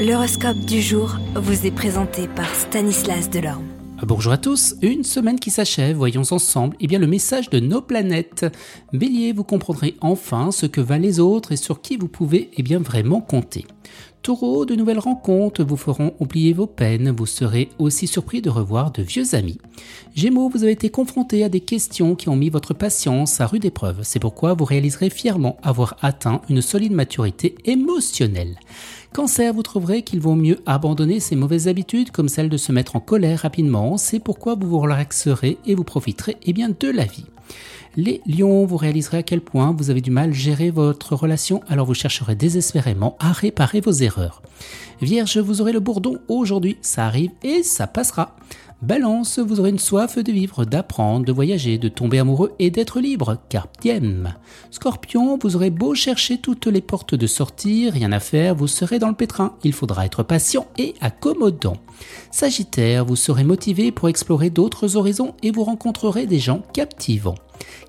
L'horoscope du jour vous est présenté par Stanislas Delorme. Bonjour à tous, une semaine qui s'achève, voyons ensemble eh bien, le message de nos planètes. Bélier, vous comprendrez enfin ce que valent les autres et sur qui vous pouvez eh bien, vraiment compter. Taureau, de nouvelles rencontres vous feront oublier vos peines, vous serez aussi surpris de revoir de vieux amis. Gémeaux, vous avez été confronté à des questions qui ont mis votre patience à rude épreuve, c'est pourquoi vous réaliserez fièrement avoir atteint une solide maturité émotionnelle. Cancer, vous trouverez qu'il vaut mieux abandonner ces mauvaises habitudes comme celle de se mettre en colère rapidement, c'est pourquoi vous vous relaxerez et vous profiterez eh de la vie. Les lions, vous réaliserez à quel point vous avez du mal à gérer votre relation, alors vous chercherez désespérément à réparer vos erreurs. Vierge, vous aurez le bourdon aujourd'hui, ça arrive et ça passera. Balance, vous aurez une soif de vivre, d'apprendre, de voyager, de tomber amoureux et d'être libre. Carpe Scorpion, vous aurez beau chercher toutes les portes de sortie, rien à faire, vous serez dans le pétrin. Il faudra être patient et accommodant. Sagittaire, vous serez motivé pour explorer d'autres horizons et vous rencontrerez des gens captivants.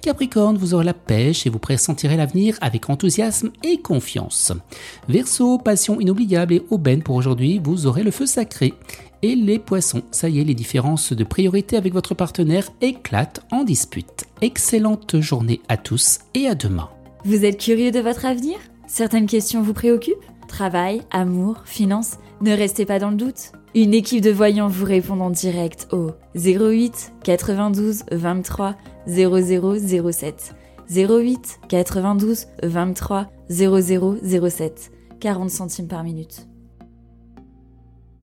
Capricorne, vous aurez la pêche et vous pressentirez l'avenir avec enthousiasme et confiance. Verseau, passion inoubliable et aubaine pour aujourd'hui, vous aurez le feu sacré. Et les poissons, ça y est, les différences de priorité avec votre partenaire éclatent en dispute. Excellente journée à tous et à demain. Vous êtes curieux de votre avenir? Certaines questions vous préoccupent? Travail, amour, finances Ne restez pas dans le doute. Une équipe de voyants vous répond en direct au 08 92 23 0007. 08 92 23 0007. 40 centimes par minute.